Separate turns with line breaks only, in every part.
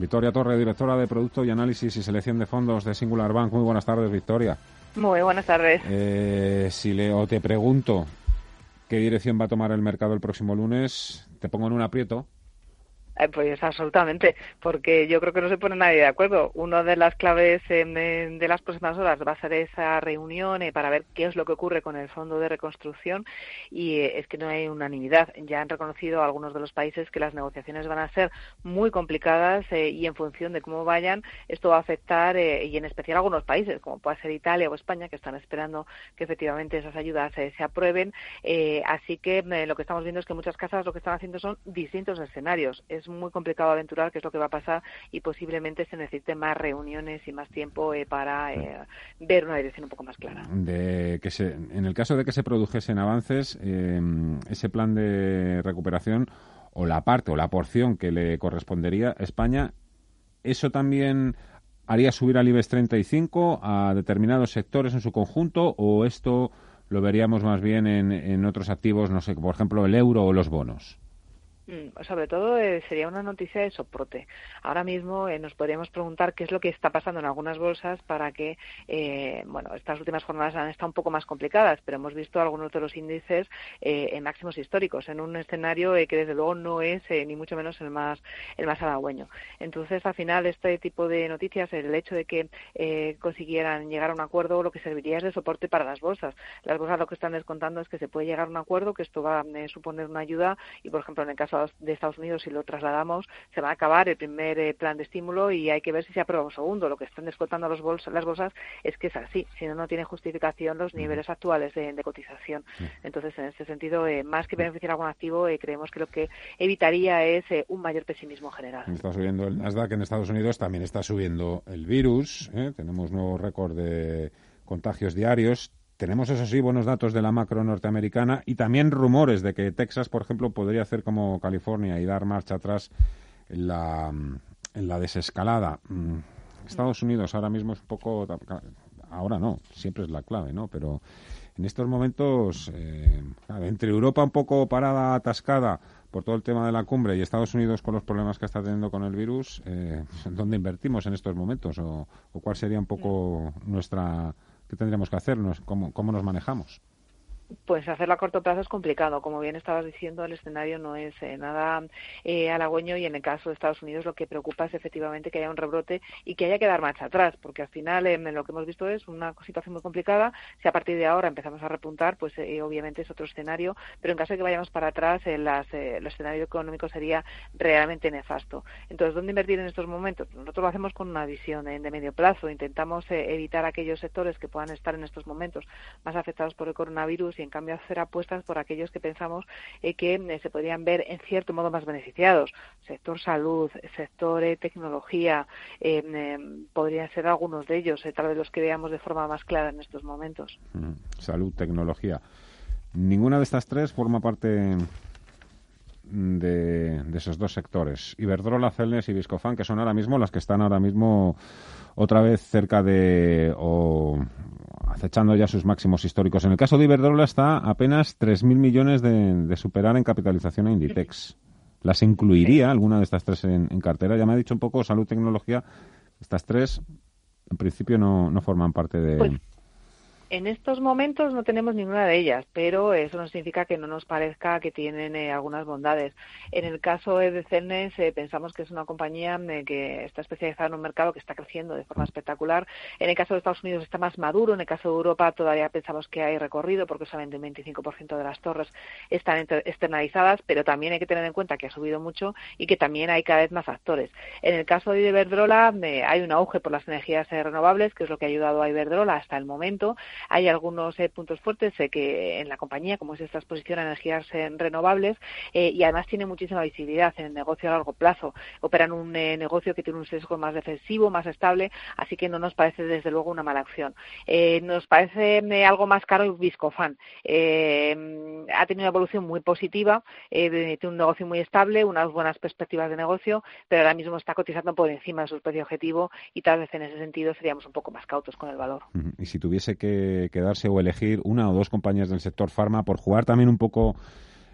Victoria Torre, directora de Producto y Análisis y Selección de Fondos de Singular Bank. Muy buenas tardes, Victoria.
Muy buenas tardes.
Eh, si le, o te pregunto qué dirección va a tomar el mercado el próximo lunes, te pongo en un aprieto.
Eh, pues absolutamente, porque yo creo que no se pone nadie de acuerdo. Una de las claves de las próximas horas va a ser esa reunión eh, para ver qué es lo que ocurre con el Fondo de Reconstrucción y eh, es que no hay unanimidad. Ya han reconocido algunos de los países que las negociaciones van a ser muy complicadas y en función de cómo vayan, esto va a afectar y en especial algunos países, como puede ser Italia o España, que están esperando que efectivamente esas ayudas se aprueben. así que lo que estamos viendo es que muchas casas lo que están haciendo son distintos escenarios. Es muy complicado aventurar qué es lo que va a pasar y posiblemente se necesite más reuniones y más tiempo eh, para eh, ver una dirección un poco más clara.
De que se, en el caso de que se produjesen avances, eh, ese plan de recuperación o la parte o la porción que le correspondería a España, ¿eso también haría subir al IBEX 35 a determinados sectores en su conjunto o esto lo veríamos más bien en, en otros activos, no sé, por ejemplo, el euro o los bonos?
Mm, sobre todo eh, sería una noticia de soporte. Ahora mismo eh, nos podríamos preguntar qué es lo que está pasando en algunas bolsas para que, eh, bueno, estas últimas jornadas han estado un poco más complicadas, pero hemos visto algunos de los índices en máximos históricos, en un escenario que desde luego no es ni mucho menos el más el más halagüeño. Entonces, al final, este tipo de noticias, el hecho de que consiguieran llegar a un acuerdo, lo que serviría es de soporte para las bolsas. Las bolsas lo que están descontando es que se puede llegar a un acuerdo, que esto va a suponer una ayuda y, por ejemplo, en el caso de Estados Unidos, si lo trasladamos, se va a acabar el primer eh, plan de estímulo y hay que ver si se aprueba un segundo. Lo que están descontando los las bolsas es que es así, si no, no tiene justificación los niveles actuales de, cotización. Entonces, en ese sentido, eh, más que beneficiar algún activo, eh, creemos que lo que evitaría es un mayor pesimismo general.
Está subiendo el Nasdaq en Estados Unidos, también está subiendo el virus, tenemos nuevo récord de contagios diarios, tenemos, eso sí, buenos datos de la macro norteamericana y también rumores de que Texas, por ejemplo, podría hacer como California y dar marcha atrás en la, en la desescalada. Mm, Estados Unidos ahora mismo es un poco... Ahora no, siempre es la clave, ¿no? Pero en estos momentos, eh, entre Europa un poco parada, atascada por todo el tema de la cumbre y Estados Unidos con los problemas que está teniendo con el virus, eh, ¿dónde invertimos en estos momentos? ¿O, o cuál sería un poco nuestra ¿Qué tendríamos que hacernos? ¿Cómo, cómo nos manejamos?
Pues hacerlo a corto plazo es complicado. Como bien estabas diciendo, el escenario no es eh, nada eh, halagüeño y en el caso de Estados Unidos lo que preocupa es efectivamente que haya un rebrote y que haya que dar marcha atrás, porque al final eh, lo que hemos visto es una situación muy complicada. Si a partir de ahora empezamos a repuntar, pues eh, obviamente es otro escenario, pero en caso de que vayamos para atrás, el escenario económico sería realmente nefasto. Entonces, ¿dónde invertir en estos momentos? Nosotros lo hacemos con una visión de medio plazo. Intentamos evitar aquellos sectores que puedan estar en estos momentos más afectados por el coronavirus y en cambio hacer apuestas por aquellos que pensamos eh, que eh, se podrían ver en cierto modo más beneficiados. Sector salud, sector eh, tecnología, podrían ser algunos de ellos, tal vez los que veamos de forma más clara en estos momentos.
Mm, salud, tecnología. Ninguna de estas tres forma parte de, esos dos sectores. Iberdrola, Celnes y Viscofan, que son ahora mismo las que están ahora mismo otra vez cerca de o acechando ya sus máximos históricos. En el caso de Iberdrola está apenas 3.000 millones de, superar en capitalización a Inditex. ¿Las incluiría alguna de estas tres en, cartera? Ya me ha dicho un poco salud, tecnología. Estas tres, en principio, no, no forman parte de...
Pues en estos momentos no tenemos ninguna de ellas, pero eso no significa que no nos parezca que tienen eh, algunas bondades. En el caso de Celnes, eh, pensamos que es una compañía eh, que está especializada en un mercado que está creciendo de forma espectacular. En el caso de Estados Unidos está más maduro, en el caso de Europa todavía pensamos que hay recorrido porque solamente un 25% de las torres están externalizadas, pero también hay que tener en cuenta que ha subido mucho y que también hay cada vez más actores. En el caso de Iberdrola hay un auge por las energías renovables, que es lo que ha ayudado a Iberdrola hasta el momento hay algunos puntos fuertes que en la compañía, como es esta exposición a energías renovables, y además tiene muchísima visibilidad en el negocio a largo plazo. Operan un negocio que tiene un sesgo más defensivo, más estable, así que no nos parece desde luego una mala acción. nos parece algo más caro Viscofan. ha tenido una evolución muy positiva, tiene un negocio muy estable, unas buenas perspectivas de negocio, pero ahora mismo está cotizando por encima de su precio objetivo y tal vez en ese sentido seríamos un poco más cautos con el valor.
Y si tuviese que quedarse o elegir una o dos compañías del sector farma por jugar también un poco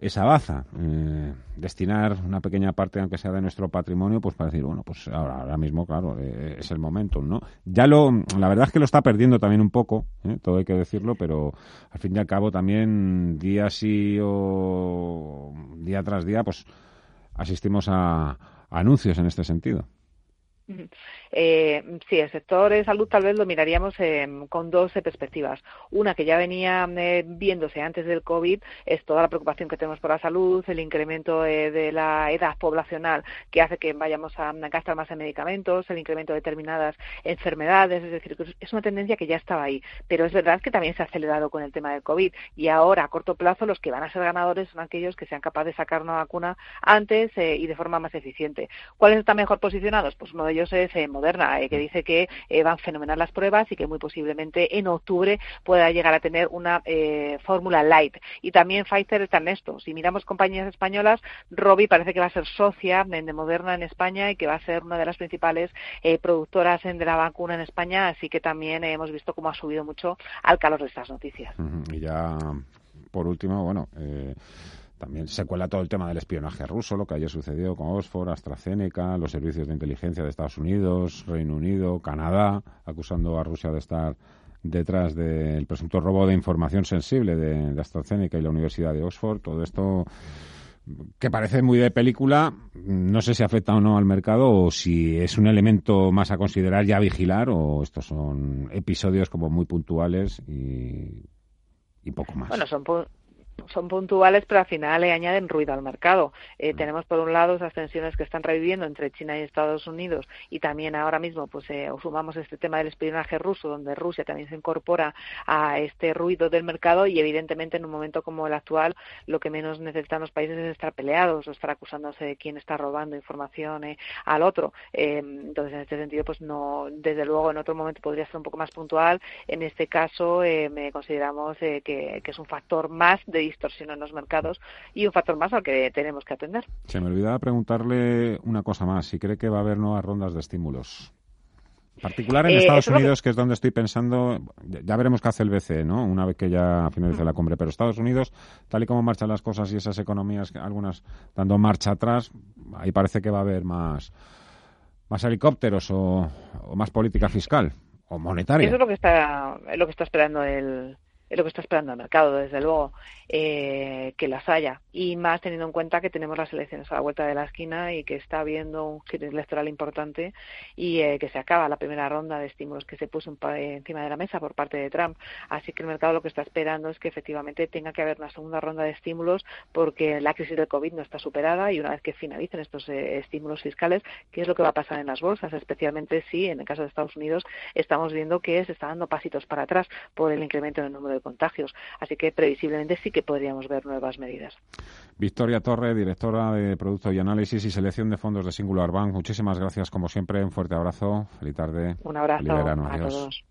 esa baza, eh, destinar una pequeña parte, aunque sea de nuestro patrimonio, pues para decir, bueno, pues ahora, ahora mismo, claro, eh, es el momento, ¿no? Ya lo, la verdad es que lo está perdiendo también un poco, ¿eh? todo hay que decirlo, pero al fin y al cabo también día sí o día tras día, pues asistimos a anuncios en este sentido.
Eh, sí, el sector de salud tal vez lo miraríamos eh, con dos perspectivas. Una que ya venía eh, viéndose antes del COVID es toda la preocupación que tenemos por la salud, el incremento eh, de la edad poblacional que hace que vayamos a gastar más en medicamentos, el incremento de determinadas enfermedades, es decir, es una tendencia que ya estaba ahí. Pero es verdad que también se ha acelerado con el tema del COVID y ahora a corto plazo los que van a ser ganadores son aquellos que sean capaces de sacar una vacuna antes y de forma más eficiente. ¿Cuáles están mejor posicionados? Pues uno de ellos es Moderna, eh, que dice que eh, van fenomenal las pruebas y que muy posiblemente en octubre pueda llegar a tener una eh, fórmula light. Y también Pfizer está en esto. Si miramos compañías españolas, Robi parece que va a ser socia de Moderna en España y que va a ser una de las principales productoras de la vacuna en España, así que también hemos visto cómo ha subido mucho al calor de estas noticias.
Y ya, por último, bueno. También se cuela todo el tema del espionaje ruso, lo que ayer sucedió con Oxford, AstraZeneca, los servicios de inteligencia de Estados Unidos, Reino Unido, Canadá, acusando a Rusia de estar detrás del presunto robo de información sensible de, AstraZeneca y la Universidad de Oxford. Todo esto que parece muy de película, no sé si afecta o no al mercado o si es un elemento más a considerar ya vigilar o estos son episodios como muy puntuales y, y poco más.
Bueno, son, son puntuales, pero al final le añaden ruido al mercado. Eh, tenemos por un lado esas tensiones que están reviviendo entre China y Estados Unidos y también ahora mismo pues eh, sumamos este tema del espionaje ruso, donde Rusia también se incorpora a este ruido del mercado y evidentemente en un momento como el actual lo que menos necesitan los países es estar peleados o estar acusándose de quién está robando información eh, al otro. Eh, entonces en este sentido pues no, desde luego en otro momento podría ser un poco más puntual. En este caso me consideramos que, que es un factor más de distorsión en los mercados y un factor más al que tenemos que atender.
Se me olvidaba preguntarle una cosa más, si cree que va a haber nuevas rondas de estímulos. Particular en eh, Estados Unidos, que... es donde estoy pensando, ya veremos qué hace el BCE, ¿no? Una vez que ya finalice la cumbre. Pero Estados Unidos, tal y como marchan las cosas y esas economías, algunas dando marcha atrás, ahí parece que va a haber más, más helicópteros o, o más política fiscal o monetaria.
Eso es lo que está, lo que está esperando el, es lo que está esperando el mercado, desde luego, eh, que las haya. Y más teniendo en cuenta que tenemos las elecciones a la vuelta de la esquina y que está habiendo un giro electoral importante y eh, que se acaba la primera ronda de estímulos que se puso encima de la mesa por parte de Trump. Así que el mercado lo que está esperando es que efectivamente tenga que haber una segunda ronda de estímulos porque la crisis del COVID no está superada y una vez que finalicen estos eh, estímulos fiscales, ¿qué es lo que va a pasar en las bolsas? Especialmente si en el caso de Estados Unidos estamos viendo que se está dando pasitos para atrás por el incremento del número de contagios. Así que previsiblemente sí que podríamos ver nuevas medidas.
Victoria Torre, directora de Producto y Análisis y Selección de Fondos de Singular Bank. Muchísimas gracias, como siempre. Un fuerte abrazo. Feliz tarde.
Un abrazo a todos.